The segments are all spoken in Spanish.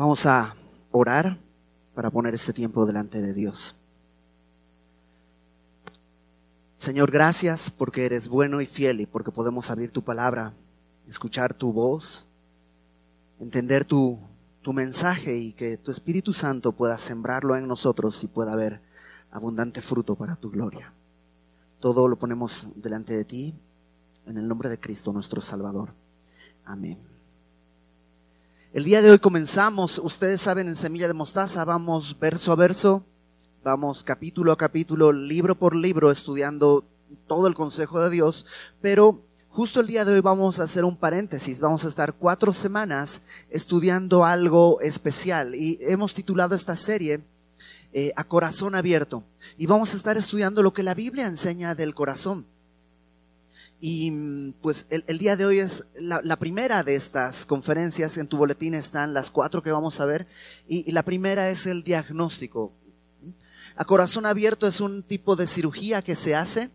Vamos a orar para poner este tiempo delante de Dios. Señor, gracias porque eres bueno y fiel y porque podemos abrir tu palabra, escuchar tu voz, entender tu, tu mensaje y que tu Espíritu Santo pueda sembrarlo en nosotros y pueda haber abundante fruto para tu gloria. Todo lo ponemos delante de ti en el nombre de Cristo nuestro Salvador. Amén. El día de hoy comenzamos, ustedes saben, en Semilla de Mostaza vamos verso a verso, vamos capítulo a capítulo, libro por libro, estudiando todo el consejo de Dios, pero justo el día de hoy vamos a hacer un paréntesis, vamos a estar cuatro semanas estudiando algo especial. Y hemos titulado esta serie eh, A Corazón Abierto. Y vamos a estar estudiando lo que la Biblia enseña del corazón. Y pues el, día de hoy es la, primera de estas conferencias. En tu boletín están las cuatro que vamos a ver. Y, la primera es el diagnóstico. A corazón abierto es un tipo de cirugía que se hace,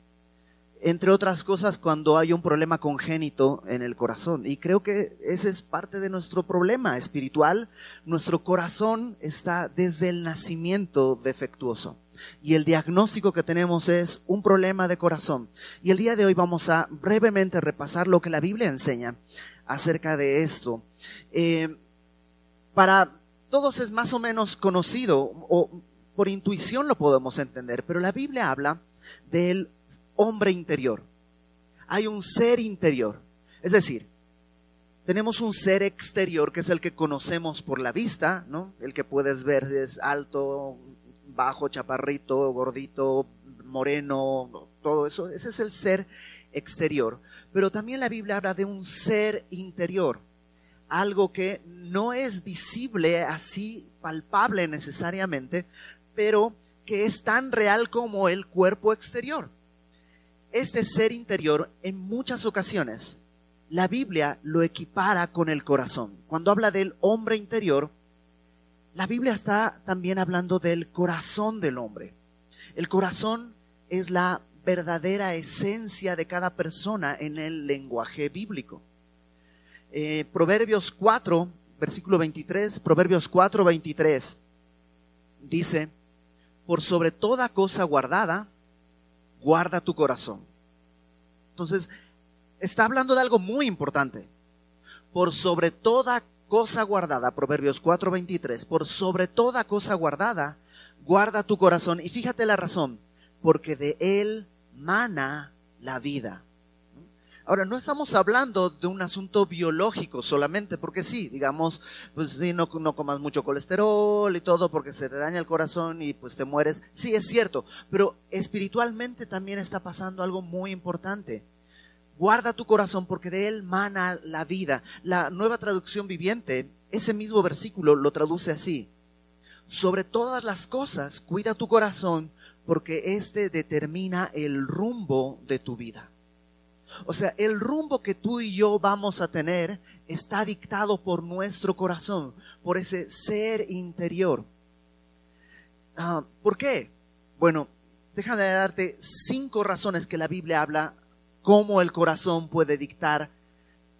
entre otras cosas, cuando hay un problema congénito en el corazón. Y creo que ese es parte de nuestro problema espiritual. Nuestro corazón está desde el nacimiento defectuoso y el diagnóstico que tenemos es un problema de corazón. Y el día de hoy vamos a brevemente repasar lo que la Biblia enseña acerca de esto. Eh, para todos es más o menos conocido o por intuición lo podemos entender, pero la Biblia habla del hombre interior. Hay un ser interior. Es decir, tenemos un ser exterior que es el que conocemos por la vista, ¿no? El que puedes ver es alto, bajo, chaparrito, gordito, moreno, todo eso. Ese es el ser exterior. Pero también la Biblia habla de un ser interior, algo que no es visible así, palpable necesariamente, pero que es tan real como el cuerpo exterior. Este ser interior en muchas ocasiones la Biblia lo equipara con el corazón. Cuando habla del hombre interior, la Biblia está también hablando del corazón del hombre. El corazón es la verdadera esencia de cada persona en el lenguaje bíblico. Eh, Proverbios 4, versículo 23, Proverbios 4, 23, dice, por sobre toda cosa guardada, guarda tu corazón. Entonces, está hablando de algo muy importante. Por sobre toda cosa guardada, Proverbios 4:23, por sobre toda cosa guardada, guarda tu corazón. Y fíjate la razón, porque de él mana la vida. Ahora, no estamos hablando de un asunto biológico solamente, porque sí, digamos, pues sí, no, no, comas mucho colesterol y todo porque se te daña el corazón y pues te mueres. Sí, es cierto, pero espiritualmente también está pasando algo muy importante. Guarda tu corazón porque de él mana la vida. La nueva traducción viviente, ese mismo versículo lo traduce así. Sobre todas las cosas, cuida tu corazón porque éste determina el rumbo de tu vida. O sea, el rumbo que tú y yo vamos a tener está dictado por nuestro corazón, por ese ser interior. Ah, ¿Por qué? Bueno, déjame darte cinco razones que la Biblia habla cómo el corazón puede dictar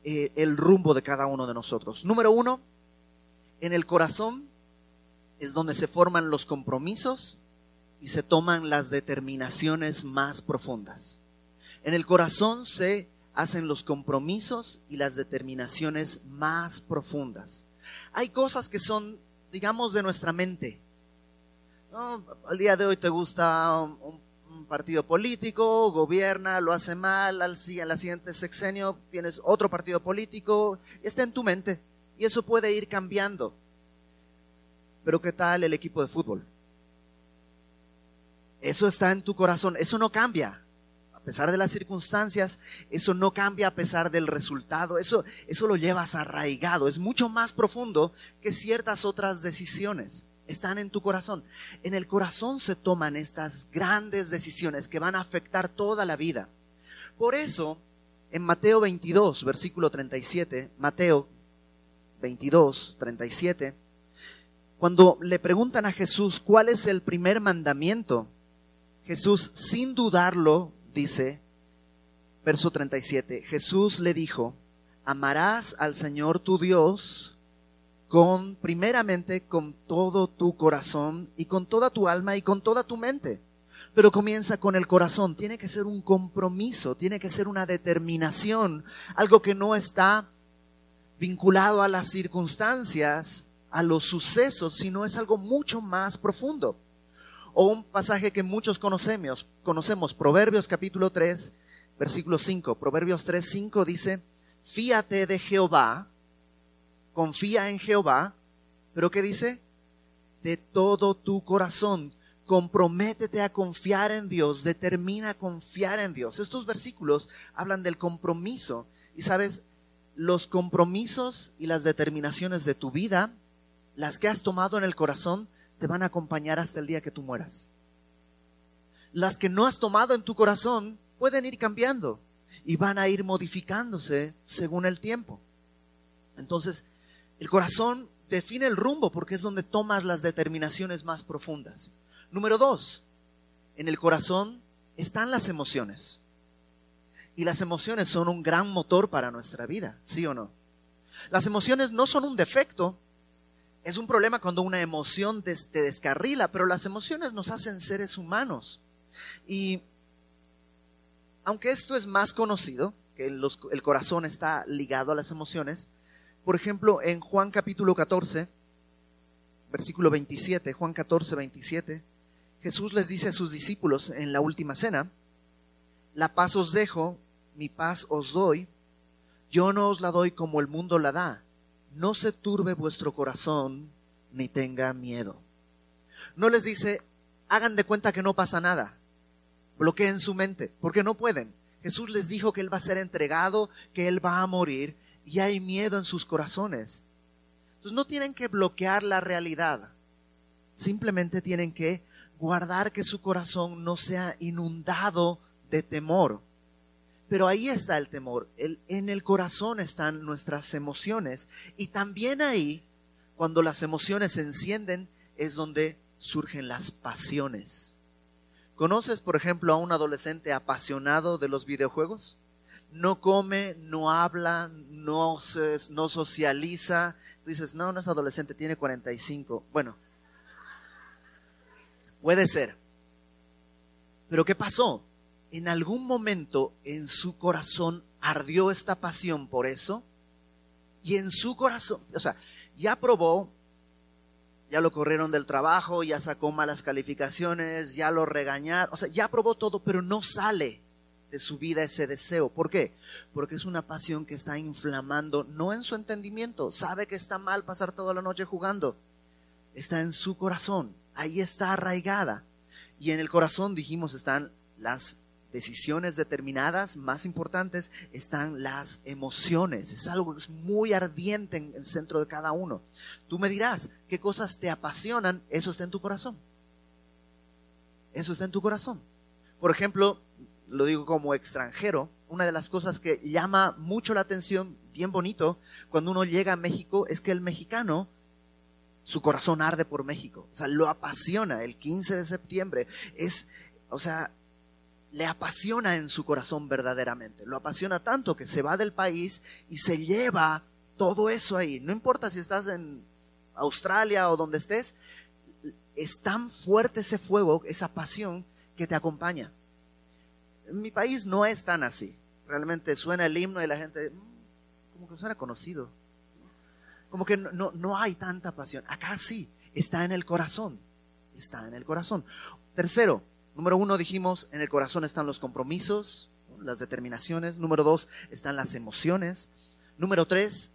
eh, el rumbo de cada uno de nosotros. Número uno, en el corazón es donde se forman los compromisos y se toman las determinaciones más profundas. En el corazón se hacen los compromisos y las determinaciones más profundas. Hay cosas que son, digamos, de nuestra mente. Al día de hoy te gusta un partido político, gobierna, lo hace mal, al, en la siguiente sexenio tienes otro partido político, está en tu mente y eso puede ir cambiando. Pero ¿qué tal el equipo de fútbol? Eso está en tu corazón, eso no cambia. A pesar de las circunstancias, eso no cambia a pesar del resultado, eso, eso lo llevas arraigado, es mucho más profundo que ciertas otras decisiones están en tu corazón. En el corazón se toman estas grandes decisiones que van a afectar toda la vida. Por eso, en Mateo 22, versículo 37, Mateo 22, 37, cuando le preguntan a Jesús cuál es el primer mandamiento, Jesús sin dudarlo dice, verso 37, Jesús le dijo, amarás al Señor tu Dios primeramente, con todo tu corazón y con toda tu alma y con toda tu mente. Pero comienza con el corazón. Tiene que ser un compromiso, tiene que ser una determinación, algo que no está vinculado a las circunstancias, a los sucesos, sino es algo mucho más profundo. O un pasaje que muchos conocemos, conocemos, Proverbios capítulo 3, versículo 5. Proverbios 3, 5 dice, fíate de Jehová, confía en Jehová, pero ¿qué dice? De todo tu corazón. Comprométete a confiar en Dios, determina confiar en Dios. Estos versículos hablan del compromiso. Y sabes, los compromisos y las determinaciones de tu vida, las que has tomado en el corazón, te van a acompañar hasta el día que tú mueras. Las que no has tomado en tu corazón pueden ir cambiando y van a ir modificándose según el tiempo. Entonces, el corazón define el rumbo porque es donde tomas las determinaciones más profundas. Número dos, en el corazón están las emociones. Y las emociones son un gran motor para nuestra vida, ¿sí o no? Las emociones no son un defecto, es un problema cuando una emoción te, descarrila, pero las emociones nos hacen seres humanos. Y aunque esto es más conocido, que el corazón está ligado a las emociones, por ejemplo, en Juan capítulo 14, versículo 27, Juan 14, 27, Jesús les dice a sus discípulos en la última cena, la paz os dejo, mi paz os doy, yo no os la doy como el mundo la da, no se turbe vuestro corazón ni tenga miedo. No les dice, hagan de cuenta que no pasa nada, bloqueen su mente, porque no pueden. Jesús les dijo que Él va a ser entregado, que Él va a morir, y hay miedo en sus corazones. Entonces no tienen que bloquear la realidad, simplemente tienen que guardar que su corazón no sea inundado de temor. Pero ahí está el temor. en el corazón están nuestras emociones. Y también ahí, cuando las emociones se encienden, es donde surgen las pasiones. ¿Conoces, por ejemplo, a un adolescente apasionado de los videojuegos? No come, no habla, no, socializa. Dices, no, no es adolescente, tiene 45. Bueno, puede ser. Pero ¿qué pasó? en algún momento en su corazón ardió esta pasión por eso y en su corazón, o sea, ya probó, ya lo corrieron del trabajo, ya sacó malas calificaciones, ya lo regañaron, o sea, ya probó todo, pero no sale de su vida ese deseo. ¿Por qué? Porque es una pasión que está inflamando, no en su entendimiento, sabe que está mal pasar toda la noche jugando, está en su corazón, ahí está arraigada. Y en el corazón, dijimos, están las decisiones determinadas, más importantes, están las emociones. Es algo que es muy ardiente en el centro de cada uno. Tú me dirás, ¿qué cosas te apasionan? Eso está en tu corazón. Eso está en tu corazón. Por ejemplo, lo digo como extranjero, una de las cosas que llama mucho la atención, bien bonito, cuando uno llega a México, es que el mexicano su corazón arde por México. O sea, lo apasiona. El 15 de septiembre es, o sea, le apasiona en su corazón verdaderamente. Lo apasiona tanto que se va del país y se lleva todo eso ahí. No importa si estás en Australia o donde estés, es tan fuerte ese fuego, esa pasión que te acompaña. En mi país no es tan así. Realmente suena el himno y la gente, mm, como que suena conocido. Como que no, no hay tanta pasión. Acá sí, está en el corazón. Está en el corazón. Tercero, Número uno dijimos, en el corazón están los compromisos, las determinaciones. Número dos, están las emociones. Número tres,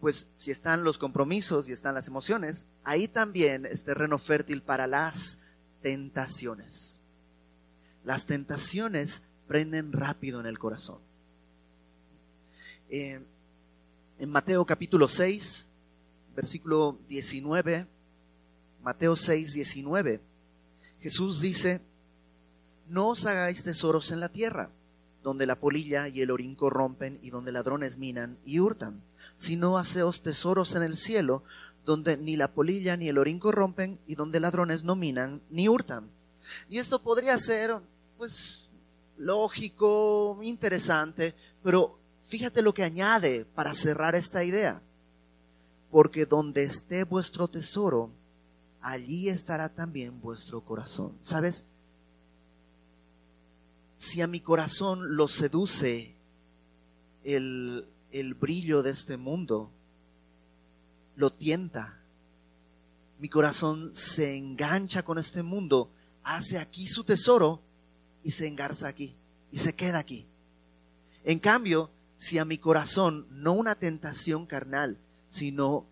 pues si están los compromisos y están las emociones, ahí también es terreno fértil para las tentaciones. Las tentaciones prenden rápido en el corazón. Eh, en Mateo capítulo 6, versículo 19, Mateo 6, 19, Jesús dice, no os hagáis tesoros en la tierra, donde la polilla y el orín corrompen y donde ladrones minan y hurtan, sino haceos tesoros en el cielo, donde ni la polilla ni el orín corrompen y donde ladrones no minan ni hurtan. Y esto podría ser, pues, lógico, interesante, pero fíjate lo que añade para cerrar esta idea. porque donde esté vuestro tesoro, allí estará también vuestro corazón. ¿Sabes? Si a mi corazón lo seduce el, el brillo de este mundo, lo tienta, mi corazón se engancha con este mundo, hace aquí su tesoro y se engarza aquí y se queda aquí. En cambio, si a mi corazón no una tentación carnal, sino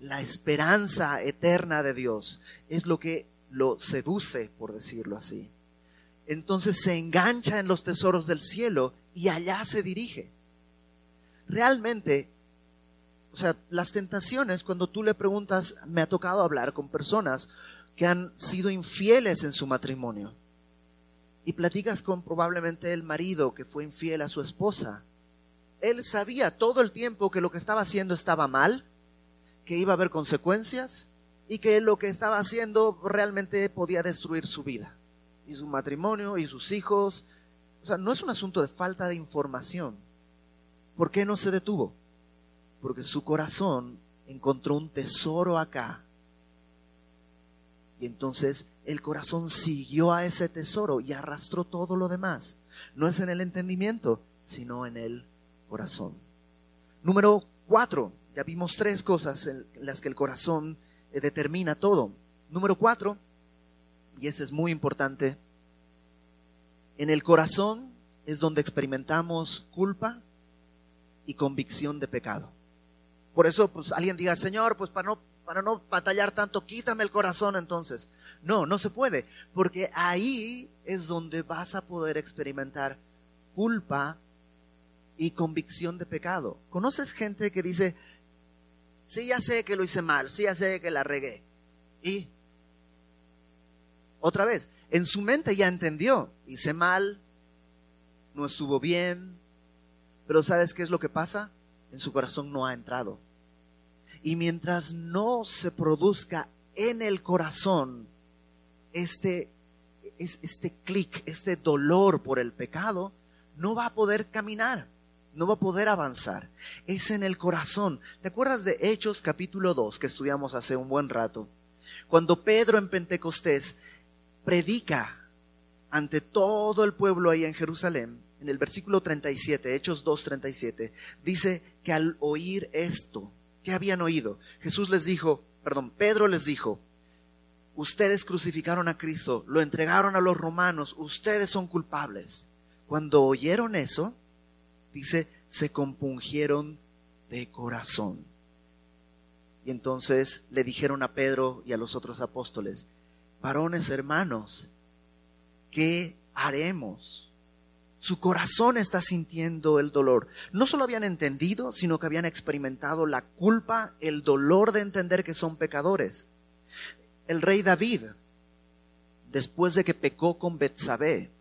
la esperanza eterna de Dios es lo que lo seduce, por decirlo así. Entonces se engancha en los tesoros del cielo y allá se dirige. Realmente, o sea, las tentaciones, cuando tú le preguntas, me ha tocado hablar con personas que han sido infieles en su matrimonio. Y platicas con probablemente el marido que fue infiel a su esposa. Él sabía todo el tiempo que lo que estaba haciendo estaba mal, que iba a haber consecuencias y que lo que estaba haciendo realmente podía destruir su vida y su matrimonio y sus hijos. O sea, no es un asunto de falta de información. ¿Por qué no se detuvo? Porque su corazón encontró un tesoro acá. Y entonces el corazón siguió a ese tesoro y arrastró todo lo demás. No es en el entendimiento, sino en el corazón. Número cuatro, ya vimos tres cosas en las que el corazón eh, determina todo. Número cuatro, y este es muy importante, en el corazón es donde experimentamos culpa y convicción de pecado. Por eso, pues alguien diga, Señor, pues para no, para no batallar tanto, quítame el corazón entonces. No, no se puede, porque ahí es donde vas a poder experimentar culpa y convicción de pecado. ¿Conoces gente que dice, Sí, ya sé que lo hice mal, sí, ya sé que la regué. Y otra vez, en su mente ya entendió, hice mal, no estuvo bien, pero ¿sabes qué es lo que pasa? En su corazón no ha entrado. Y mientras no se produzca en el corazón este, este clic, este dolor por el pecado, no va a poder caminar no va a poder avanzar. Es en el corazón. ¿Te acuerdas de Hechos capítulo 2 que estudiamos hace un buen rato? Cuando Pedro en Pentecostés predica ante todo el pueblo ahí en Jerusalén, en el versículo 37, Hechos 2, 37, dice que al oír esto, ¿qué habían oído? Jesús les dijo, perdón, Pedro les dijo, ustedes crucificaron a Cristo, lo entregaron a los romanos, ustedes son culpables. Cuando oyeron eso, dice, se compungieron de corazón. Y entonces le dijeron a Pedro y a los otros apóstoles, varones hermanos, ¿qué haremos? Su corazón está sintiendo el dolor. No solo habían entendido, sino que habían experimentado la culpa, el dolor de entender que son pecadores. El rey David, después de que pecó con Betsabé,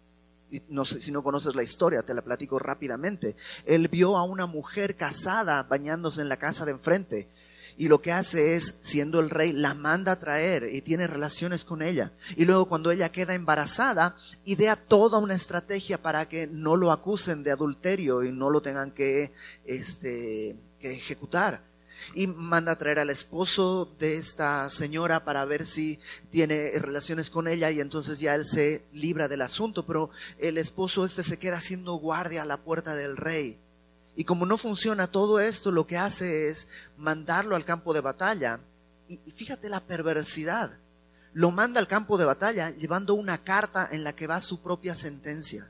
no sé si no conoces la historia, te la platico rápidamente. Él vio a una mujer casada bañándose en la casa de enfrente. Y lo que hace es, siendo el rey, la manda a traer y tiene relaciones con ella. Y luego cuando ella queda embarazada, idea toda una estrategia para que no lo acusen de adulterio y no lo tengan que, este, que ejecutar y manda a traer al esposo de esta señora para ver si tiene relaciones con ella y entonces ya él se libra del asunto, pero el esposo este se queda haciendo guardia a la puerta del rey. Y como no funciona todo esto, lo que hace es mandarlo al campo de batalla. Y, fíjate la perversidad. Lo manda al campo de batalla llevando una carta en la que va su propia sentencia.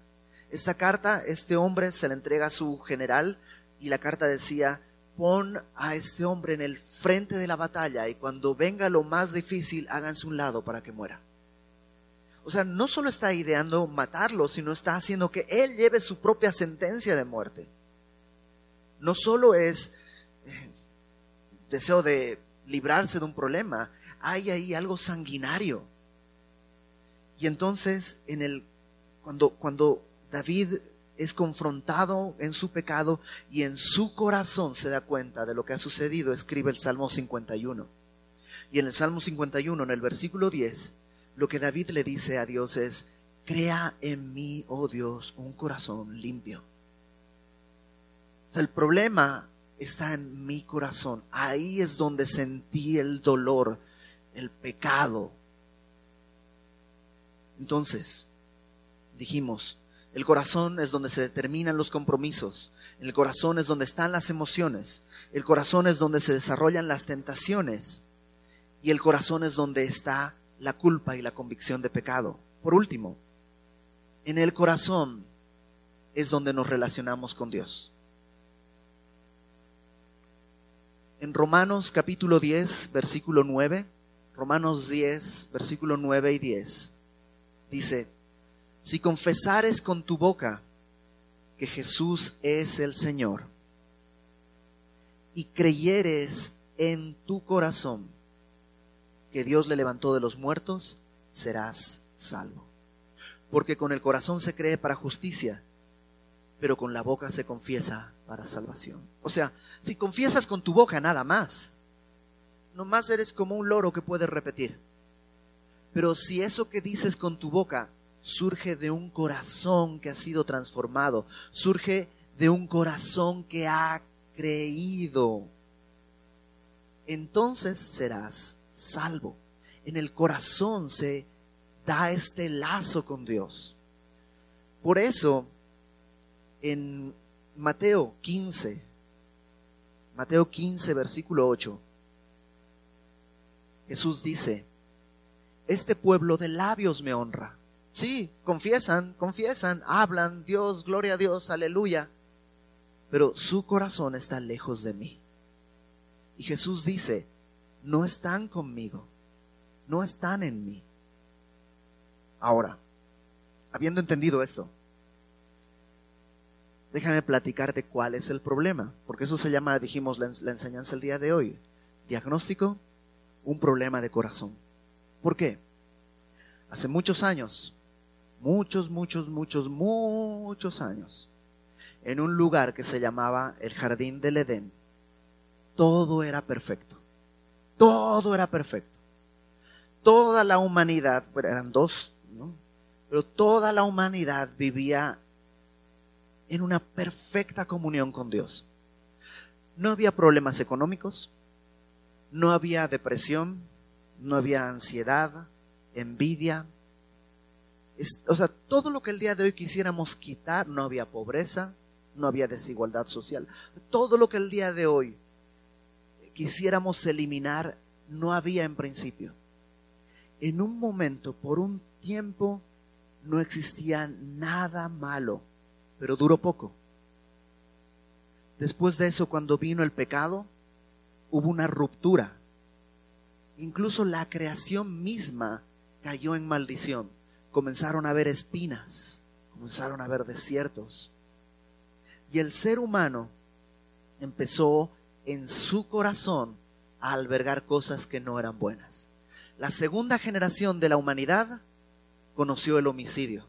Esta carta, este hombre se la entrega a su general y la carta decía, pon a este hombre en el frente de la batalla y cuando venga lo más difícil, háganse un lado para que muera. O sea, no solo está ideando matarlo, sino está haciendo que él lleve su propia sentencia de muerte. No solo es eh, deseo de librarse de un problema, hay ahí algo sanguinario. Y entonces, cuando, cuando David es confrontado en su pecado y en su corazón se da cuenta de lo que ha sucedido, escribe el Salmo 51. Y en el Salmo 51, en el versículo 10, lo que David le dice a Dios es, crea en mí, oh Dios, un corazón limpio. El problema está en mi corazón. Ahí es donde sentí el dolor, el pecado. Entonces, dijimos, el corazón es donde se determinan los compromisos. El corazón es donde están las emociones. El corazón es donde se desarrollan las tentaciones. Y el corazón es donde está la culpa y la convicción de pecado. Por último, en el corazón es donde nos relacionamos con Dios. En Romanos capítulo 10, versículo 9, Romanos 10, versículo 9 y 10, dice, si confesares con tu boca que Jesús es el Señor y creyeres en tu corazón que Dios le levantó de los muertos, serás salvo. Porque con el corazón se cree para justicia, pero con la boca se confiesa para salvación. O sea, si confiesas con tu boca nada más, nomás eres como un loro que puedes repetir. Pero si eso que dices con tu boca surge de un corazón que ha sido transformado, surge de un corazón que ha creído, entonces serás salvo. En el corazón se da este lazo con Dios. Por eso, en Mateo 15, Mateo 15, versículo 8, Jesús dice, este pueblo de labios me honra. Sí, confiesan, confiesan, hablan, Dios, gloria a Dios, aleluya, pero su corazón está lejos de mí. Y Jesús dice, no están conmigo, no están en mí. Ahora, habiendo entendido esto, déjame platicarte cuál es el problema, porque eso se llama, dijimos, la, enseñanza el día de hoy. Diagnóstico, un problema de corazón. ¿Por qué? Hace muchos años, muchos, muchos, muchos, muchos años, en un lugar que se llamaba el Jardín del Edén, todo era perfecto. Todo era perfecto. Toda la humanidad, eran dos, ¿no? Pero toda la humanidad vivía en una perfecta comunión con Dios. No había problemas económicos, no había depresión, no había ansiedad, envidia. o sea, todo lo que el día de hoy quisiéramos quitar, no había pobreza, no había desigualdad social. Todo lo que el día de hoy quisiéramos eliminar, no había en principio. En un momento, por un tiempo, no existía nada malo pero duró poco. Después de eso, cuando vino el pecado, hubo una ruptura. Incluso la creación misma cayó en maldición. Comenzaron a haber espinas, comenzaron a haber desiertos. Y el ser humano empezó en su corazón a albergar cosas que no eran buenas. La segunda generación de la humanidad conoció el homicidio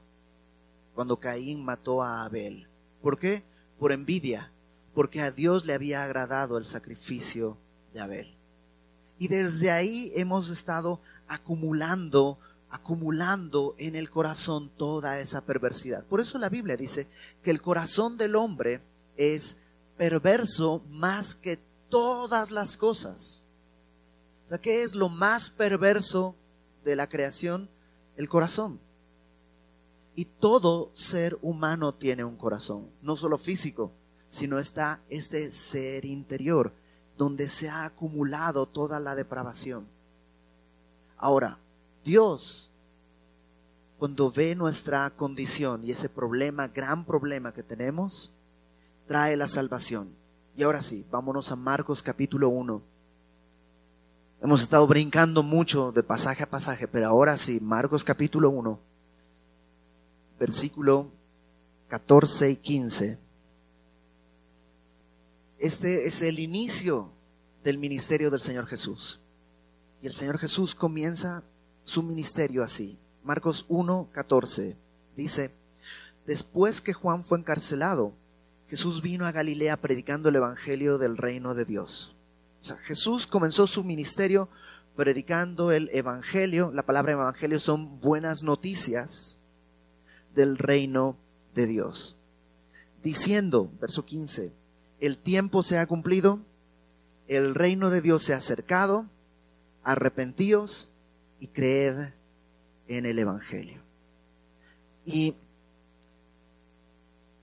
cuando Caín mató a Abel. ¿Por qué? Por envidia, porque a Dios le había agradado el sacrificio de Abel. Y desde ahí hemos estado acumulando, acumulando en el corazón toda esa perversidad. Por eso la Biblia dice que el corazón del hombre es perverso más que todas las cosas. O sea, ¿qué es lo más perverso de la creación? El corazón. Y todo ser humano tiene un corazón, no solo físico, sino está este ser interior, donde se ha acumulado toda la depravación. Ahora, Dios, cuando ve nuestra condición y ese problema, gran problema que tenemos, trae la salvación. Y ahora sí, vámonos a Marcos capítulo 1. Hemos estado brincando mucho de pasaje a pasaje, pero ahora sí, Marcos capítulo 1 versículo 14 y 15. Este es el inicio del ministerio del Señor Jesús. Y el Señor Jesús comienza su ministerio así. Marcos 1, 14 dice, después que Juan fue encarcelado, Jesús vino a Galilea predicando el Evangelio del reino de Dios. O sea, Jesús comenzó su ministerio predicando el Evangelio. La palabra Evangelio son buenas noticias del reino de Dios. Diciendo, verso 15, el tiempo se ha cumplido, el reino de Dios se ha acercado, arrepentíos y creed en el Evangelio. Y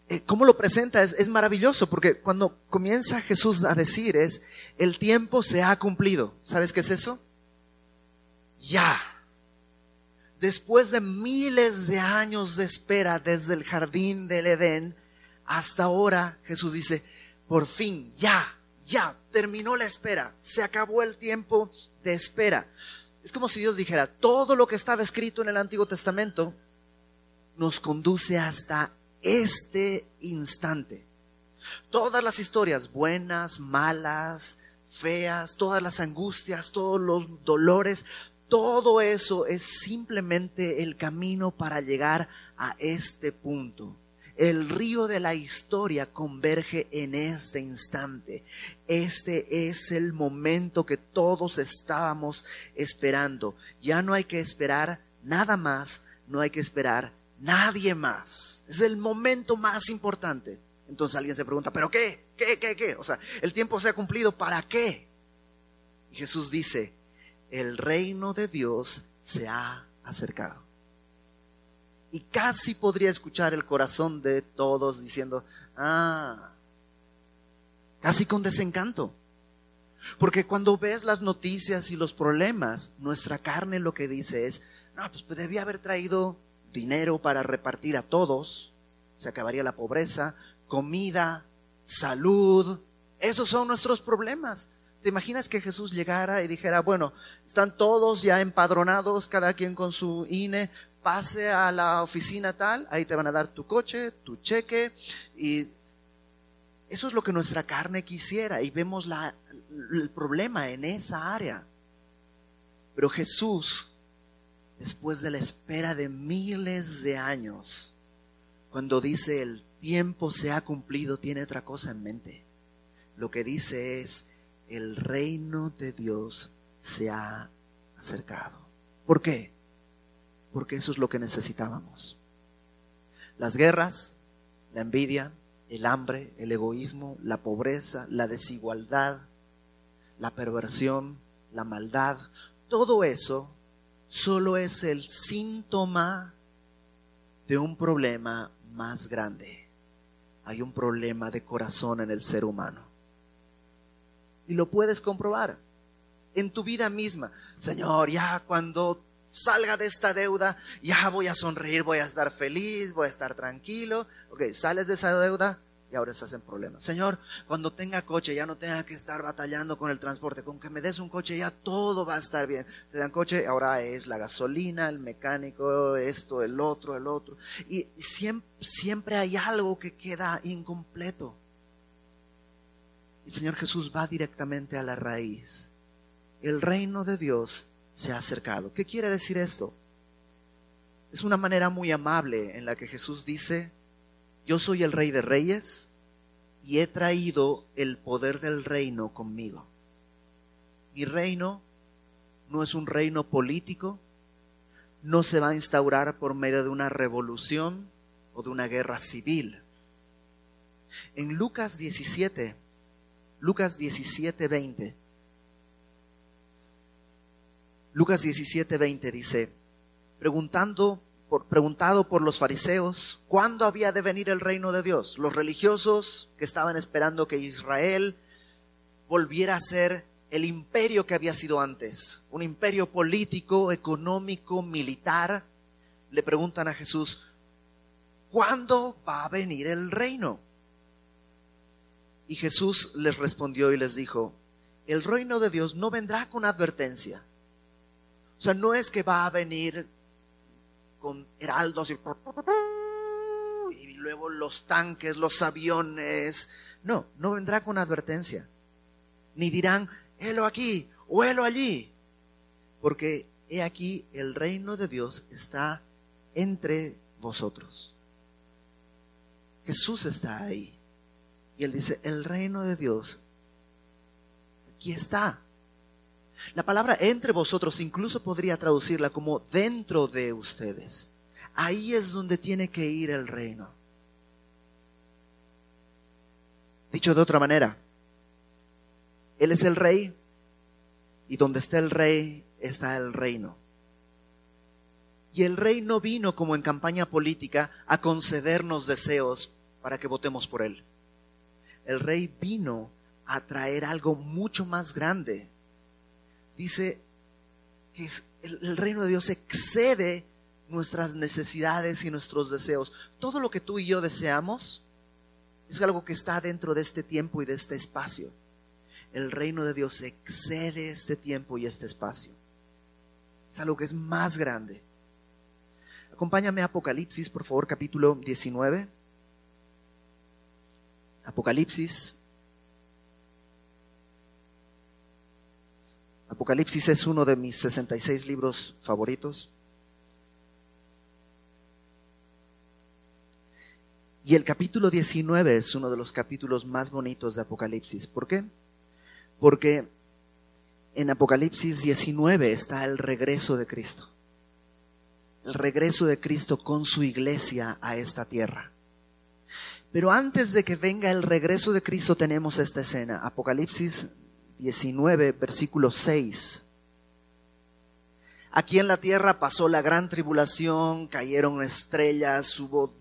eh, cómo lo presenta es, es, maravilloso, porque cuando comienza Jesús a decir es, el tiempo se ha cumplido. ¿Sabes qué es eso? Ya. Después de miles de años de espera desde el jardín del Edén hasta ahora, Jesús dice, por fin, ya, ya, terminó la espera, se acabó el tiempo de espera. Es como si Dios dijera, todo lo que estaba escrito en el Antiguo Testamento nos conduce hasta este instante. Todas las historias, buenas, malas, feas, todas las angustias, todos los dolores, todo eso es simplemente el camino para llegar a este punto. El río de la historia converge en este instante. Este es el momento que todos estábamos esperando. Ya no hay que esperar nada más, no hay que esperar Nadie más. Es el momento más importante. Entonces alguien se pregunta, ¿pero qué? ¿Qué? ¿Qué? ¿Qué? O sea, el tiempo se ha cumplido, ¿para qué? Y Jesús dice, el reino de Dios se ha acercado. Y casi podría escuchar el corazón de todos diciendo, ah, casi con desencanto. Porque cuando ves las noticias y los problemas, nuestra carne lo que dice es, no, pues debía haber traído dinero para repartir a todos, se acabaría la pobreza, comida, salud. Esos son nuestros problemas. ¿Te imaginas que Jesús llegara y dijera, bueno, están todos ya empadronados, cada quien con su INE, pase a la oficina tal, ahí te van a dar tu coche, tu cheque, y eso es lo que nuestra carne quisiera, y vemos el problema en esa área. Pero Jesús después de la espera de miles de años, cuando dice el tiempo se ha cumplido, tiene otra cosa en mente. Lo que dice es, el reino de Dios se ha acercado. ¿Por qué? Porque eso es lo que necesitábamos. Las guerras, la envidia, el hambre, el egoísmo, la pobreza, la desigualdad, la perversión, la maldad, todo eso solo es el síntoma de un problema más grande. Hay un problema de corazón en el ser humano. Y lo puedes comprobar en tu vida misma. Señor, ya cuando salga de esta deuda, ya voy a sonreír, voy a estar feliz, voy a estar tranquilo. Ok, sales de esa deuda, y ahora estás en problemas. Señor, cuando tenga coche ya no tenga que estar batallando con el transporte, con que me des un coche ya todo va a estar bien. Te dan coche, ahora es la gasolina, el mecánico, esto, el otro, el otro. Y siempre, siempre hay algo que queda incompleto. El Señor Jesús va directamente a la raíz. El reino de Dios se ha acercado. ¿Qué quiere decir esto? Es una manera muy amable en la que Jesús dice, yo soy el rey de reyes y he traído el poder del reino conmigo. Mi reino no es un reino político, no se va a instaurar por medio de una revolución o de una guerra civil. En Lucas 17, Lucas 17, 20, Lucas 17, 20 dice, preguntando preguntado por los fariseos cuándo había de venir el reino de Dios. Los religiosos que estaban esperando que Israel volviera a ser el imperio que había sido antes, un imperio político, económico, militar, le preguntan a Jesús, ¿cuándo va a venir el reino? Y Jesús les respondió y les dijo, el reino de Dios no vendrá con advertencia. O sea, no es que va a venir con heraldos y, luego los tanques, los aviones. No, no vendrá con advertencia. Ni dirán, helo aquí o helo allí. Porque he aquí, el reino de Dios está entre vosotros. Jesús está ahí. Y él dice, el reino de Dios aquí está. La palabra entre vosotros incluso podría traducirla como dentro de ustedes. Ahí es donde tiene que ir el reino. Dicho de otra manera, Él es el rey y donde está el rey está el reino. Y el rey no vino como en campaña política a concedernos deseos para que votemos por él. El rey vino a traer algo mucho más grande. Dice que el, reino de Dios excede nuestras necesidades y nuestros deseos. Todo lo que tú y yo deseamos es algo que está dentro de este tiempo y de este espacio. El reino de Dios excede este tiempo y este espacio. Es algo que es más grande. Acompáñame a Apocalipsis, por favor, capítulo 19. Apocalipsis. Apocalipsis es uno de mis 66 libros favoritos. Y el capítulo 19 es uno de los capítulos más bonitos de Apocalipsis. ¿Por qué? Porque en Apocalipsis 19 está el regreso de Cristo el regreso de Cristo con su iglesia a esta tierra. Pero antes de que venga el regreso de Cristo tenemos esta escena, Apocalipsis 19, versículo 6. Aquí en la tierra pasó la gran tribulación, cayeron estrellas, hubo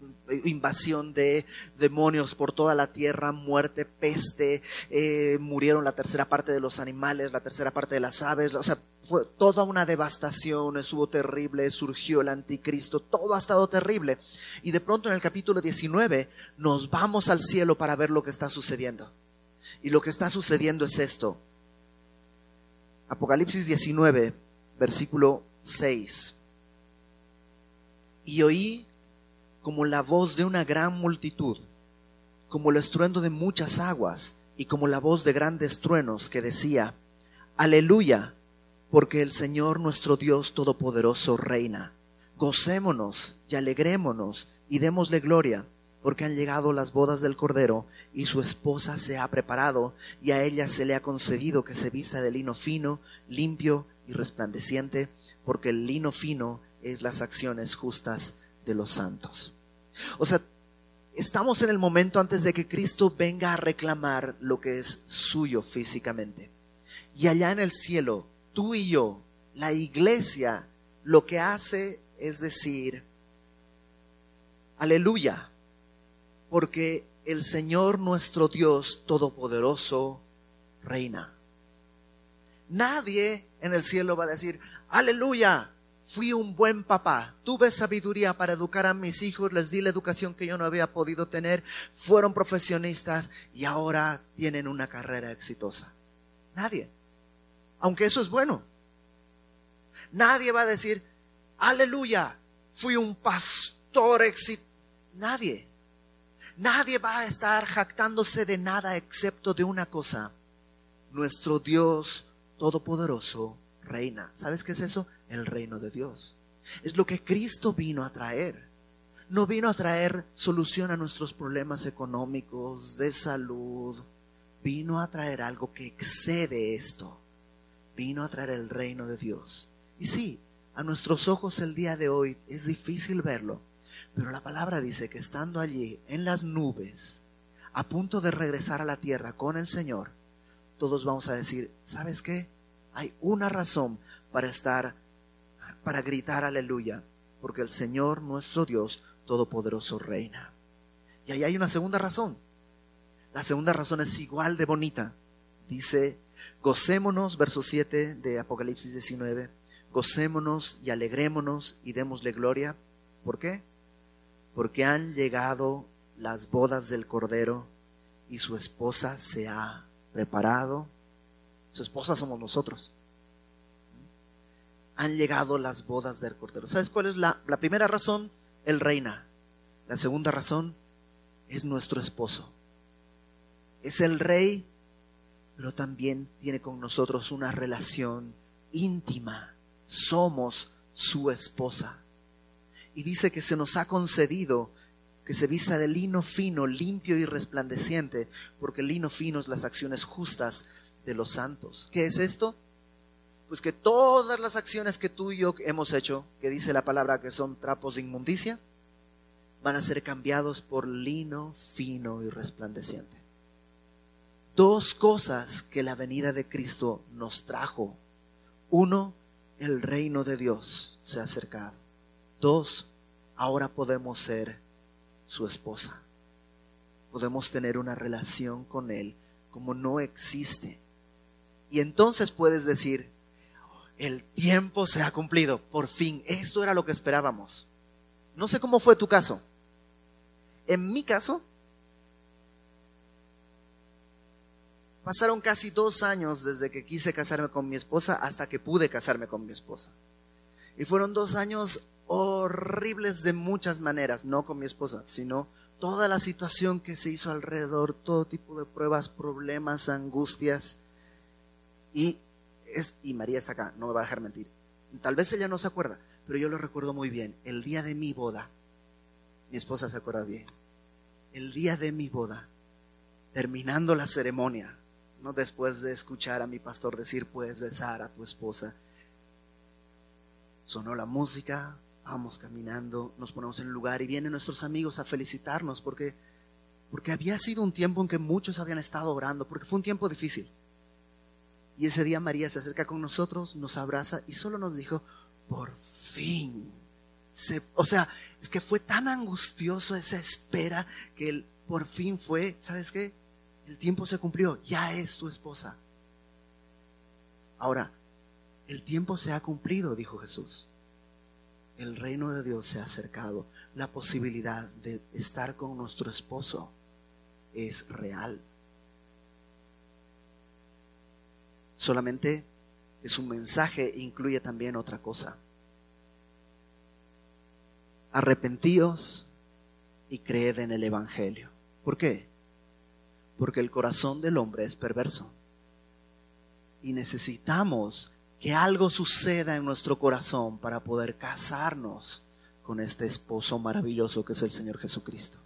invasión de demonios por toda la tierra, muerte, peste, eh, murieron la tercera parte de los animales, la tercera parte de las aves, o sea, fue toda una devastación, estuvo terrible, surgió el anticristo, todo ha estado terrible. Y de pronto en el capítulo 19 nos vamos al cielo para ver lo que está sucediendo. Y lo que está sucediendo es esto. Apocalipsis 19, versículo 6. Y oí como la voz de una gran multitud, como el estruendo de muchas aguas y como la voz de grandes truenos que decía, Aleluya porque el Señor nuestro Dios Todopoderoso reina. Gocémonos y alegrémonos y démosle gloria, porque han llegado las bodas del Cordero y su esposa se ha preparado y a ella se le ha concedido que se vista de lino fino, limpio resplandeciente, porque el lino fino es las acciones justas de los santos. O sea, estamos en el momento antes de que Cristo venga a reclamar lo que es suyo físicamente. Y allá en el cielo tú y yo, la iglesia, lo que hace es decir, aleluya, porque el Señor nuestro Dios Todopoderoso reina. Nadie en el cielo va a decir, aleluya, fui un buen papá, tuve sabiduría para educar a mis hijos, les di la educación que yo no había podido tener, fueron profesionistas y ahora tienen una carrera exitosa. Nadie aunque eso es bueno. Nadie va a decir, aleluya, fui un pastor exitoso. Nadie. Nadie va a estar jactándose de nada excepto de una cosa. Nuestro Dios Todopoderoso reina. ¿Sabes qué es eso? El reino de Dios. Es lo que Cristo vino a traer. No vino a traer solución a nuestros problemas económicos, de salud. Vino a traer algo que excede esto vino a traer el reino de Dios. Y sí, a nuestros ojos el día de hoy es difícil verlo, pero la palabra dice que estando allí en las nubes, a punto de regresar a la tierra con el Señor, todos vamos a decir, ¿sabes qué? Hay una razón para estar, para gritar aleluya, porque el Señor nuestro Dios Todopoderoso reina. Y ahí hay una segunda razón. La segunda razón es igual de bonita. Dice Gocémonos, verso 7 de Apocalipsis 19, gocémonos y alegrémonos y démosle gloria. ¿Por qué? Porque han llegado las bodas del Cordero y su esposa se ha preparado. Su esposa somos nosotros. Han llegado las bodas del Cordero. ¿Sabes cuál es la, la primera razón? El reina. La segunda razón es nuestro esposo. Es el rey pero también tiene con nosotros una relación íntima. Somos su esposa. Y dice que se nos ha concedido que se vista de lino fino, limpio y resplandeciente, porque el lino fino es las acciones justas de los santos. ¿Qué es esto? Pues que todas las acciones que tú y yo hemos hecho, que dice la palabra que son trapos de inmundicia, van a ser cambiados por lino fino y resplandeciente. dos cosas que la venida de Cristo nos trajo. Uno, el reino de Dios se ha acercado. Dos, ahora podemos ser su esposa. Podemos tener una relación con Él como no existe. Y entonces puedes decir, el tiempo se ha cumplido, por fin, esto era lo que esperábamos. No sé cómo fue tu caso. En mi caso, pasaron casi dos años desde que quise casarme con mi esposa hasta que pude casarme con mi esposa. Y fueron dos años horribles de muchas maneras, no con mi esposa, sino toda la situación que se hizo alrededor, todo tipo de pruebas, problemas, angustias. Y, es, y María está acá, no me va a dejar mentir. Tal vez ella no se acuerda, pero yo lo recuerdo muy bien. El día de mi boda, mi esposa se acuerda bien. El día de mi boda, terminando la ceremonia, no después de escuchar a mi pastor decir puedes besar a tu esposa, sonó la música, vamos caminando, nos ponemos en el lugar y vienen nuestros amigos a felicitarnos porque, porque había sido un tiempo en que muchos habían estado orando, porque fue un tiempo difícil. Y ese día María se acerca con nosotros, nos abraza y solo nos dijo, por fin. o sea, es que fue tan angustioso esa espera que por fin fue, ¿sabes qué? El tiempo se cumplió, ya es tu esposa. Ahora, el tiempo se ha cumplido, dijo Jesús el reino de Dios se ha acercado. La posibilidad de estar con nuestro esposo es real. Solamente es un mensaje incluye también otra cosa. Arrepentíos y creed en el Evangelio. ¿Por qué? Porque el corazón del hombre es perverso. Y necesitamos que algo suceda en nuestro corazón para poder casarnos con este esposo maravilloso que es el Señor Jesucristo.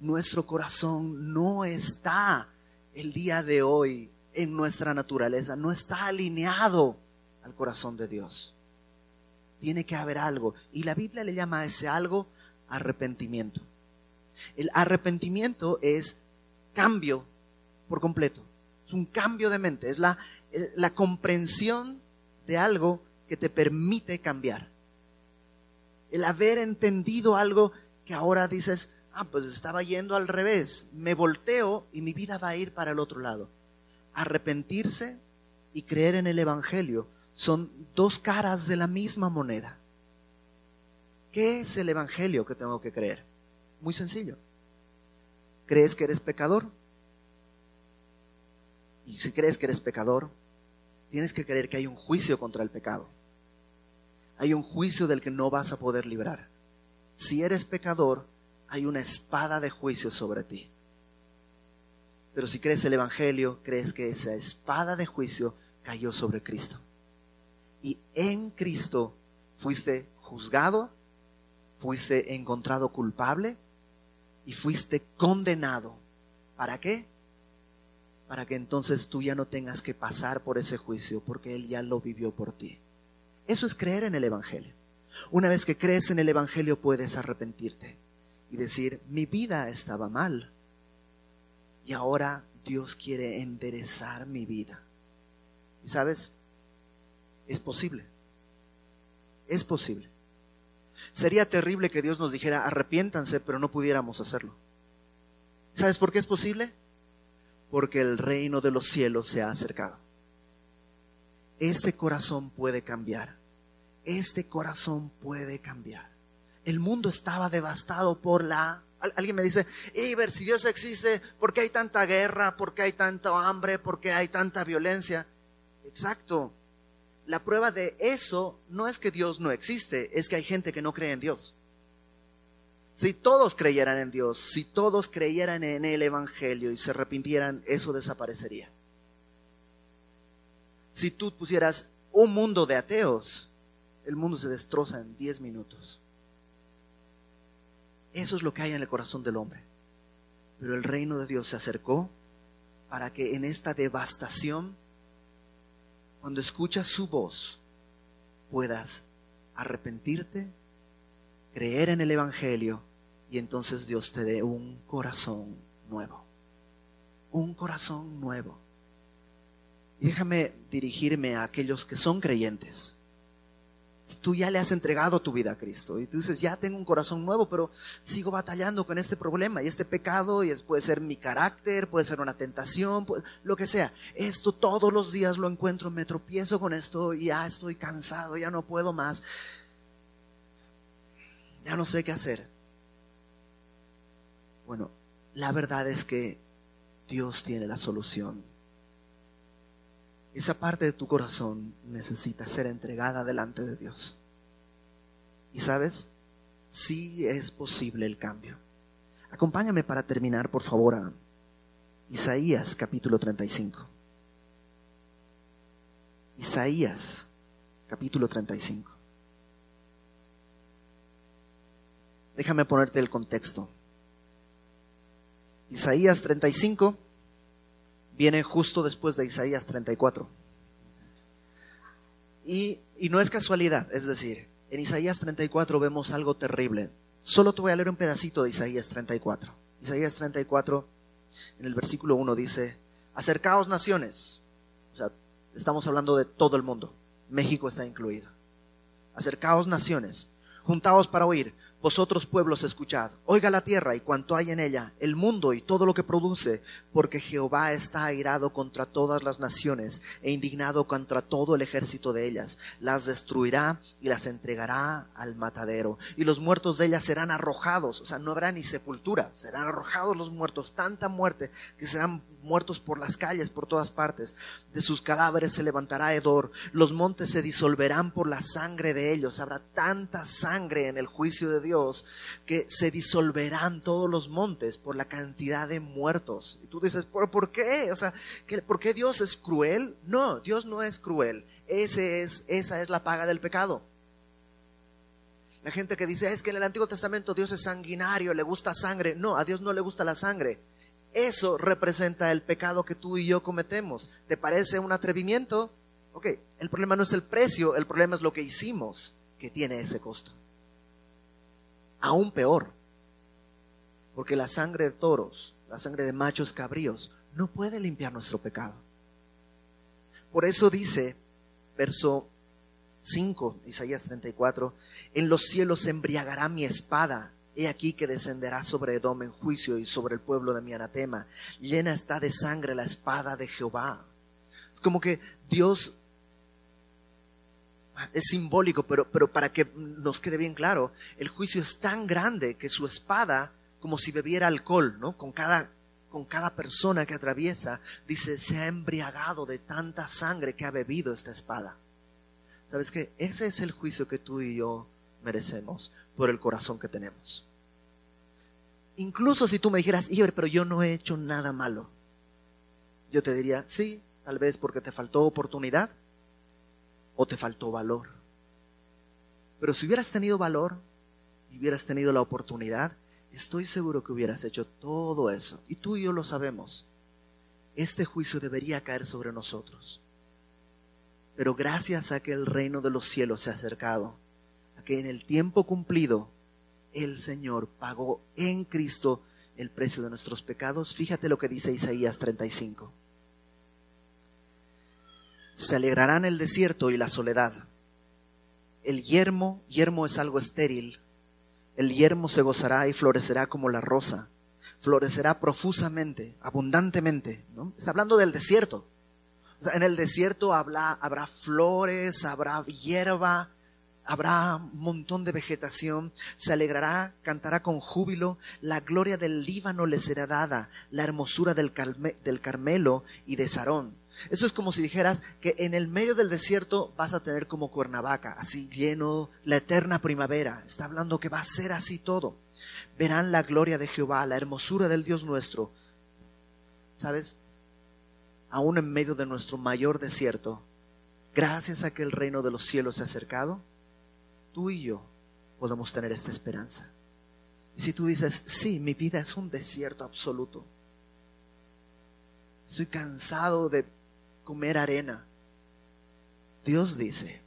Nuestro corazón no está el día de hoy en nuestra naturaleza, no está alineado al corazón de Dios. Tiene que haber algo. Y la Biblia le llama a ese algo arrepentimiento. El arrepentimiento es cambio por completo. Es un cambio de mente. Es la, la comprensión de algo que te permite cambiar. El haber entendido algo que ahora dices, ah, pues estaba yendo al revés, me volteo y mi vida va a ir para el otro lado. Arrepentirse y creer en el Evangelio son dos caras de la misma moneda. ¿Qué es el Evangelio que tengo que creer? Muy sencillo. ¿Crees que eres pecador? Y si crees que eres pecador, tienes que creer que hay un juicio contra el pecado. Hay un juicio del que no vas a poder librar. Si eres pecador, hay una espada de juicio sobre ti. Pero si crees el Evangelio, crees que esa espada de juicio cayó sobre Cristo. Y en Cristo fuiste juzgado, fuiste encontrado culpable y fuiste condenado. ¿Para qué? Para que entonces tú ya no tengas que pasar por ese juicio, porque Él ya lo vivió por ti. Eso es creer en el Evangelio. Una vez que crees en el Evangelio puedes arrepentirte y decir, mi vida estaba mal y ahora Dios quiere enderezar mi vida. Y sabes, es posible. Es posible. Sería terrible que Dios nos dijera, arrepiéntanse, pero no pudiéramos hacerlo. ¿Sabes por qué es posible? Porque el reino de los cielos se ha acercado. Este corazón puede cambiar. Este corazón puede cambiar. El mundo estaba devastado por la... Alguien me dice, Iber, si Dios existe, ¿por qué hay tanta guerra? ¿Por qué hay tanta hambre? ¿Por qué hay tanta violencia? Exacto. La prueba de eso no es que Dios no existe, es que hay gente que no cree en Dios. Si todos creyeran en Dios, si todos creyeran en el Evangelio y se arrepintieran, eso desaparecería. Si tú pusieras un mundo de ateos, el mundo se destroza en 10 minutos. Eso es lo que hay en el corazón del hombre. Pero el reino de Dios se acercó para que en esta devastación, cuando escuchas su voz, puedas arrepentirte creer en el Evangelio y entonces Dios te dé un corazón nuevo. un corazón nuevo. Déjame dirigirme a aquellos que son creyentes. Tú ya le has entregado tu vida a Cristo y tú dices, ya tengo un corazón nuevo, pero sigo batallando con este problema y este pecado, y puede ser mi carácter, puede ser una tentación, lo que sea. Esto todos los días lo encuentro, me tropiezo con esto y ya estoy cansado, ya no puedo más. Ya no sé qué hacer. Bueno, la verdad es que Dios tiene la solución. Esa parte de tu corazón necesita ser entregada delante de Dios. Y sabes, sí es posible el cambio. Acompáñame para terminar, por favor, a Isaías capítulo 35. Isaías capítulo 35. Déjame ponerte el contexto. Isaías 35 viene justo después de Isaías 34. Y, y no es casualidad, es decir, en Isaías 34 vemos algo terrible. Solo te voy a leer un pedacito de Isaías 34. Isaías 34, en el versículo 1 dice, acercaos naciones. O sea, estamos hablando de todo el mundo. México está incluido. Acercaos naciones, juntaos para oír, vosotros pueblos escuchad, oiga la tierra y cuanto hay en ella, el mundo y todo lo que produce, porque Jehová está airado contra todas las naciones e indignado contra todo el ejército de ellas. Las destruirá y las entregará al matadero. Y los muertos de ellas serán arrojados, o sea, no habrá ni sepultura, serán arrojados los muertos, tanta muerte que serán muertos por las calles, por todas partes. De sus cadáveres se levantará hedor, los montes se disolverán por la sangre de ellos. Habrá tanta sangre en el juicio de Dios que se disolverán todos los montes por la cantidad de muertos. Y tú dices, ¿por, ¿por qué? O sea, ¿por qué Dios es cruel? No, Dios no es cruel. Ese es, esa es la paga del pecado. La gente que dice, es que en el Antiguo Testamento Dios es sanguinario, le gusta sangre. No, a Dios no le gusta la sangre. Eso representa el pecado que tú y yo cometemos. ¿Te parece un atrevimiento? Ok, el problema no es el precio, el problema es lo que hicimos que tiene ese costo. Aún peor, porque la sangre de toros, la sangre de machos cabríos, no puede limpiar nuestro pecado. Por eso dice, verso 5, Isaías 34, en los cielos embriagará mi espada He aquí que descenderá sobre Edom en juicio y sobre el pueblo de mi anatema. Llena está de sangre la espada de Jehová. Es como que Dios es simbólico, pero, pero para que nos quede bien claro, el juicio es tan grande que su espada, como si bebiera alcohol, ¿no? Con cada, con cada persona que atraviesa, dice, se ha embriagado de tanta sangre que ha bebido esta espada. ¿Sabes qué? Ese es el juicio que tú y yo merecemos por el corazón que tenemos. Incluso si tú me dijeras, pero yo no he hecho nada malo, yo te diría, sí, tal vez porque te faltó oportunidad o te faltó valor. Pero si hubieras tenido valor y hubieras tenido la oportunidad, estoy seguro que hubieras hecho todo eso. Y tú y yo lo sabemos. Este juicio debería caer sobre nosotros. Pero gracias a que el reino de los cielos se ha acercado, que en el tiempo cumplido el Señor pagó en Cristo el precio de nuestros pecados. Fíjate lo que dice Isaías 35. Se alegrarán el desierto y la soledad. El yermo, yermo es algo estéril. El yermo se gozará y florecerá como la rosa. Florecerá profusamente, abundantemente. Está hablando del desierto. en el desierto habrá, habrá flores, habrá hierba, habrá un montón de vegetación, se alegrará, cantará con júbilo, la gloria del Líbano le será dada, la hermosura del, del Carmelo y de Sarón. Eso es como si dijeras que en el medio del desierto vas a tener como Cuernavaca, así lleno la eterna primavera. Está hablando que va a ser así todo. Verán la gloria de Jehová, la hermosura del Dios nuestro. ¿Sabes? Aún en medio de nuestro mayor desierto, gracias a que el reino de los cielos se ha acercado, tú y yo podemos tener esta esperanza. Y si tú dices, sí, mi vida es un desierto absoluto, estoy cansado de comer arena, Dios dice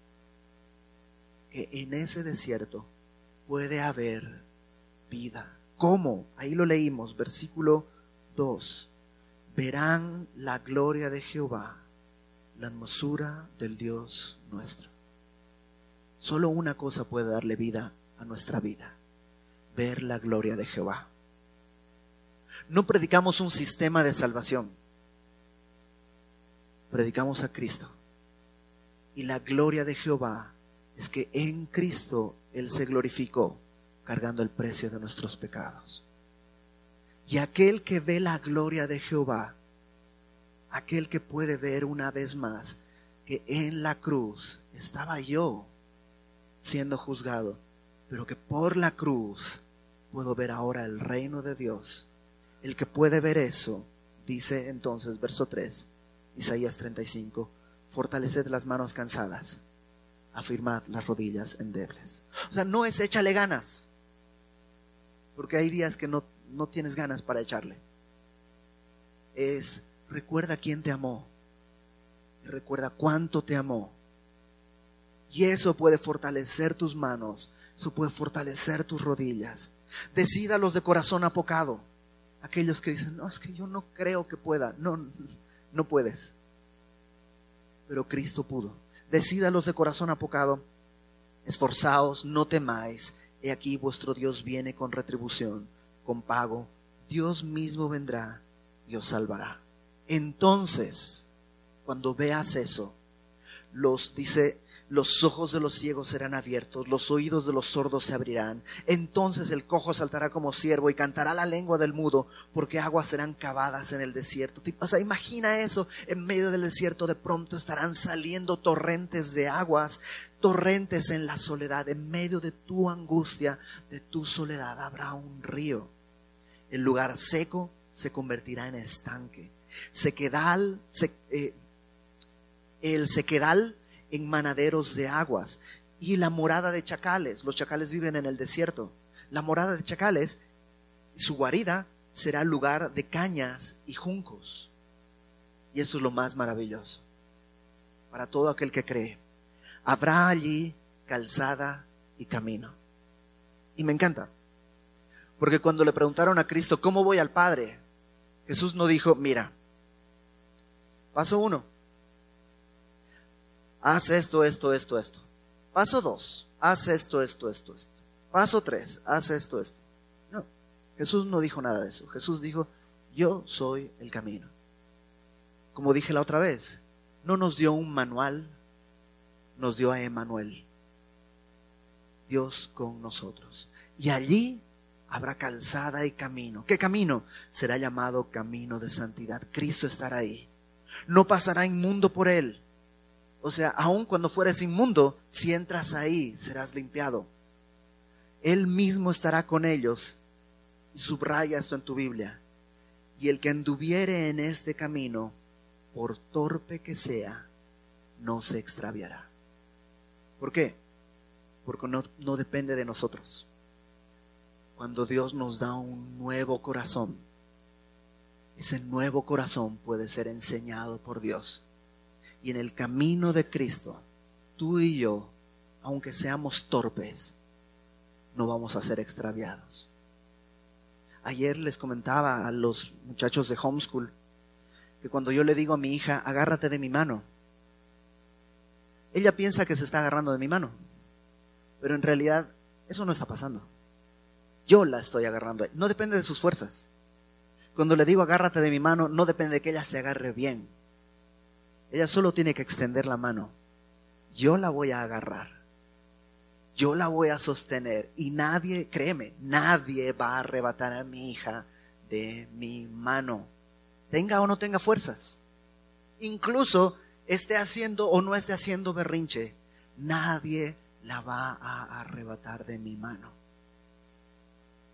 que en ese desierto puede haber vida. ¿Cómo? Ahí lo leímos, versículo 2. verán la gloria de Jehová, la hermosura del Dios nuestro. Solo una cosa puede darle vida a nuestra vida, ver la gloria de Jehová. No predicamos un sistema de salvación, predicamos a Cristo. Y la gloria de Jehová es que en Cristo Él se glorificó cargando el precio de nuestros pecados. Y aquel que ve la gloria de Jehová, aquel que puede ver una vez más que en la cruz estaba yo siendo juzgado, pero que por la cruz puedo ver ahora el reino de Dios. El que puede ver eso, dice entonces, verso 3, Isaías 35, fortaleced las manos cansadas, afirmad las rodillas endebles. O sea, no es échale ganas, porque hay días que no, no tienes ganas para echarle. Es recuerda quién te amó, recuerda cuánto te amó y eso puede fortalecer tus manos, eso puede fortalecer tus rodillas. Decídalos de corazón apocado. Aquellos que dicen, no, es que yo no creo que pueda. No, no puedes. Pero Cristo pudo. Decídalos de corazón apocado. Esforzaos, no temáis. He aquí vuestro Dios viene con retribución, con pago. Dios mismo vendrá y os salvará. Entonces, cuando veas eso, los dice los ojos de los ciegos serán abiertos, los oídos de los sordos se abrirán. Entonces el cojo saltará como siervo y cantará la lengua del mudo, porque aguas serán cavadas en el desierto. O sea, imagina eso, en medio del desierto de pronto estarán saliendo torrentes de aguas, torrentes en la soledad, en medio de tu angustia, de tu soledad, habrá un río. El lugar seco se convertirá en estanque. Sequedal, eh, el sequedal en manaderos de aguas. Y la morada de chacales, los chacales viven en el desierto. La morada de chacales, su guarida será lugar de cañas y juncos. Y eso es lo más maravilloso para todo aquel que cree. Habrá allí calzada y camino. Y me encanta, porque cuando le preguntaron a Cristo, ¿cómo voy al Padre? Jesús no dijo, mira, paso uno, haz esto, esto, esto, esto. Paso dos, haz esto, esto, esto, esto. Paso tres, haz esto, esto. No, Jesús no dijo nada de eso. Jesús dijo, yo soy el camino. Como dije la otra vez, no nos dio un manual, nos dio a Emanuel. Dios con nosotros. Y allí habrá calzada y camino. ¿Qué camino? Será llamado camino de santidad. Cristo estará ahí. No pasará inmundo por él. O sea, aun cuando fueres inmundo, si entras ahí, serás limpiado. Él mismo estará con ellos. Y subraya esto en tu Biblia. Y el que anduviere en este camino, por torpe que sea, no se extraviará. ¿Por qué? Porque no, no depende de nosotros. Cuando Dios nos da un nuevo corazón, ese nuevo corazón puede ser enseñado por Dios y en el camino de Cristo, tú y yo, aunque seamos torpes, no vamos a ser extraviados. Ayer les comentaba a los muchachos de homeschool que cuando yo le digo a mi hija, agárrate de mi mano, ella piensa que se está agarrando de mi mano, pero en realidad eso no está pasando. Yo la estoy agarrando. No depende de sus fuerzas. Cuando le digo agárrate de mi mano, no depende de que ella se agarre bien. Ella solo tiene que extender la mano. Yo la voy a agarrar. Yo la voy a sostener. Y nadie, créeme, nadie va a arrebatar a mi hija de mi mano. Tenga o no tenga fuerzas. Incluso esté haciendo o no esté haciendo berrinche. Nadie la va a arrebatar de mi mano.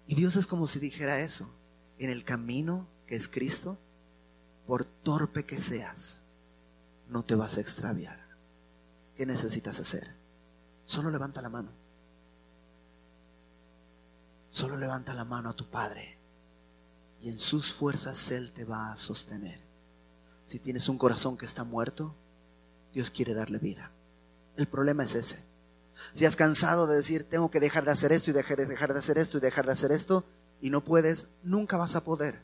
Y Dios es como si dijera eso. En el camino que es Cristo, por torpe que seas, no te vas a extraviar. ¿Qué necesitas hacer? Solo levanta la mano. Solo levanta la mano a tu Padre y en sus fuerzas Él te va a sostener. Si tienes un corazón que está muerto, Dios quiere darle vida. El problema es ese. Si has cansado de decir, tengo que dejar de hacer esto y dejar, dejar de hacer esto y dejar de hacer esto, y no puedes, nunca vas a poder.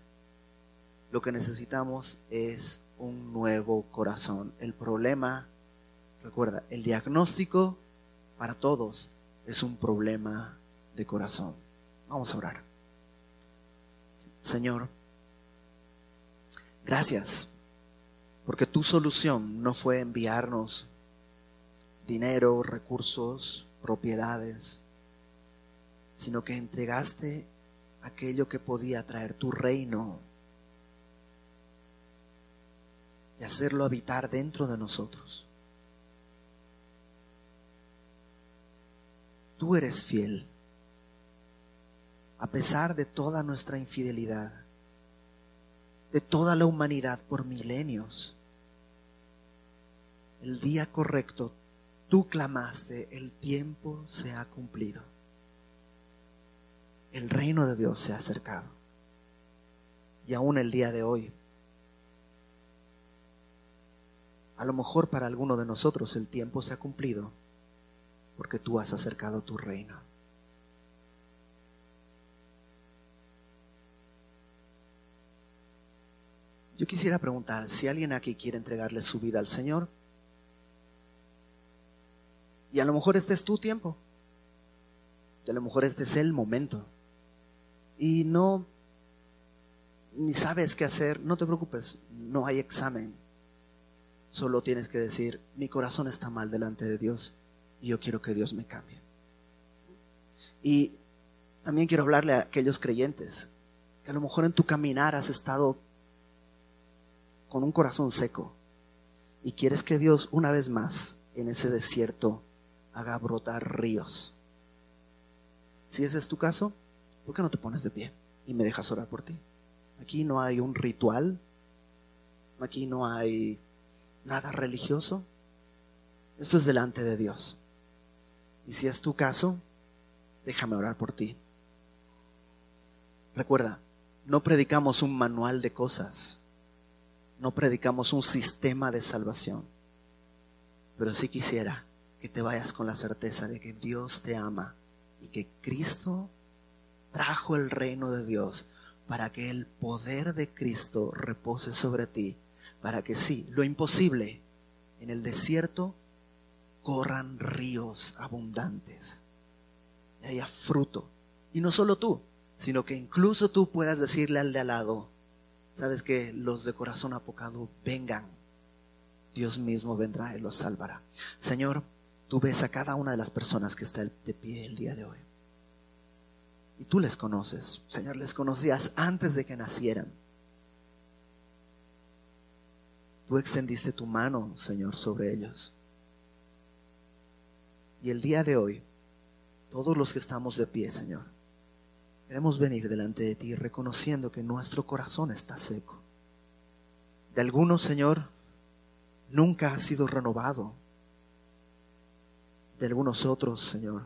Lo que necesitamos es un nuevo corazón. El problema, recuerda, el diagnóstico para todos es un problema de corazón. Vamos a orar. Señor, gracias, porque tu solución no fue enviarnos dinero, recursos, propiedades, sino que entregaste aquello que podía traer tu reino y hacerlo habitar dentro de nosotros. Tú eres fiel, a pesar de toda nuestra infidelidad, de toda la humanidad por milenios. El día correcto, tú clamaste, el tiempo se ha cumplido. El reino de Dios se ha acercado. Y aún el día de hoy, A lo mejor para alguno de nosotros el tiempo se ha cumplido porque tú has acercado tu reino. Yo quisiera preguntar si alguien aquí quiere entregarle su vida al Señor. Y a lo mejor este es tu tiempo. Y a lo mejor este es el momento. Y no, ni sabes qué hacer, no te preocupes, no hay examen Solo tienes que decir, mi corazón está mal delante de Dios y yo quiero que Dios me cambie. Y también quiero hablarle a aquellos creyentes que a lo mejor en tu caminar has estado con un corazón seco y quieres que Dios una vez más en ese desierto haga brotar ríos. Si ese es tu caso, ¿por qué no te pones de pie y me dejas orar por ti? Aquí no hay un ritual, aquí no hay nada religioso. Esto es delante de Dios. Y si es tu caso, déjame orar por ti. Recuerda, no predicamos un manual de cosas, no predicamos un sistema de salvación, pero sí quisiera que te vayas con la certeza de que Dios te ama y que Cristo trajo el reino de Dios para que el poder de Cristo repose sobre ti para que sí, lo imposible, en el desierto corran ríos abundantes y haya fruto. Y no solo tú, sino que incluso tú puedas decirle al de al lado, sabes que los de corazón apocado vengan, Dios mismo vendrá y los salvará. Señor, tú ves a cada una de las personas que está de pie el día de hoy. Y tú les conoces, Señor, les conocías antes de que nacieran. Tú extendiste tu mano, Señor, sobre ellos. Y el día de hoy, todos los que estamos de pie, Señor, queremos venir delante de ti reconociendo que nuestro corazón está seco. De algunos, Señor, nunca ha sido renovado. De algunos otros, Señor,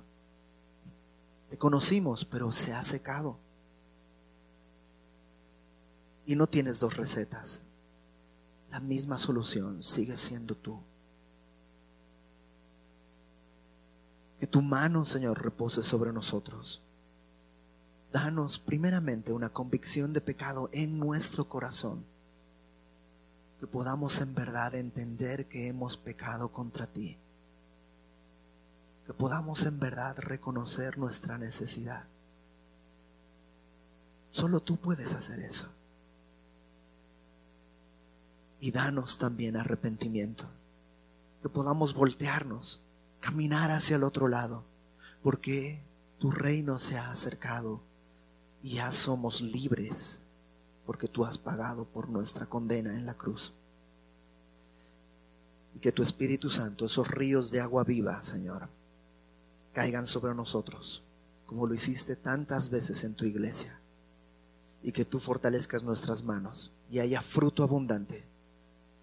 te conocimos, pero se ha secado. Y no tienes dos recetas la misma solución sigue siendo tú. Que tu mano, Señor, repose sobre nosotros. Danos primeramente una convicción de pecado en nuestro corazón. Que podamos en verdad entender que hemos pecado contra ti. Que podamos en verdad reconocer nuestra necesidad. Solo tú puedes hacer eso y danos también arrepentimiento. Que podamos voltearnos, caminar hacia el otro lado, porque tu reino se ha acercado y ya somos libres, porque tú has pagado por nuestra condena en la cruz. Y que tu Espíritu Santo, esos ríos de agua viva, Señor, caigan sobre nosotros, como lo hiciste tantas veces en tu iglesia. Y que tú fortalezcas nuestras manos y haya fruto abundante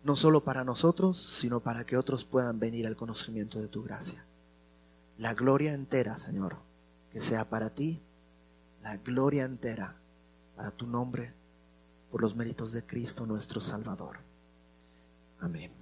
no solo para nosotros, sino para que otros puedan venir al conocimiento de tu gracia. La gloria entera, Señor, que sea para ti, la gloria entera para tu nombre, por los méritos de Cristo nuestro Salvador. Amén.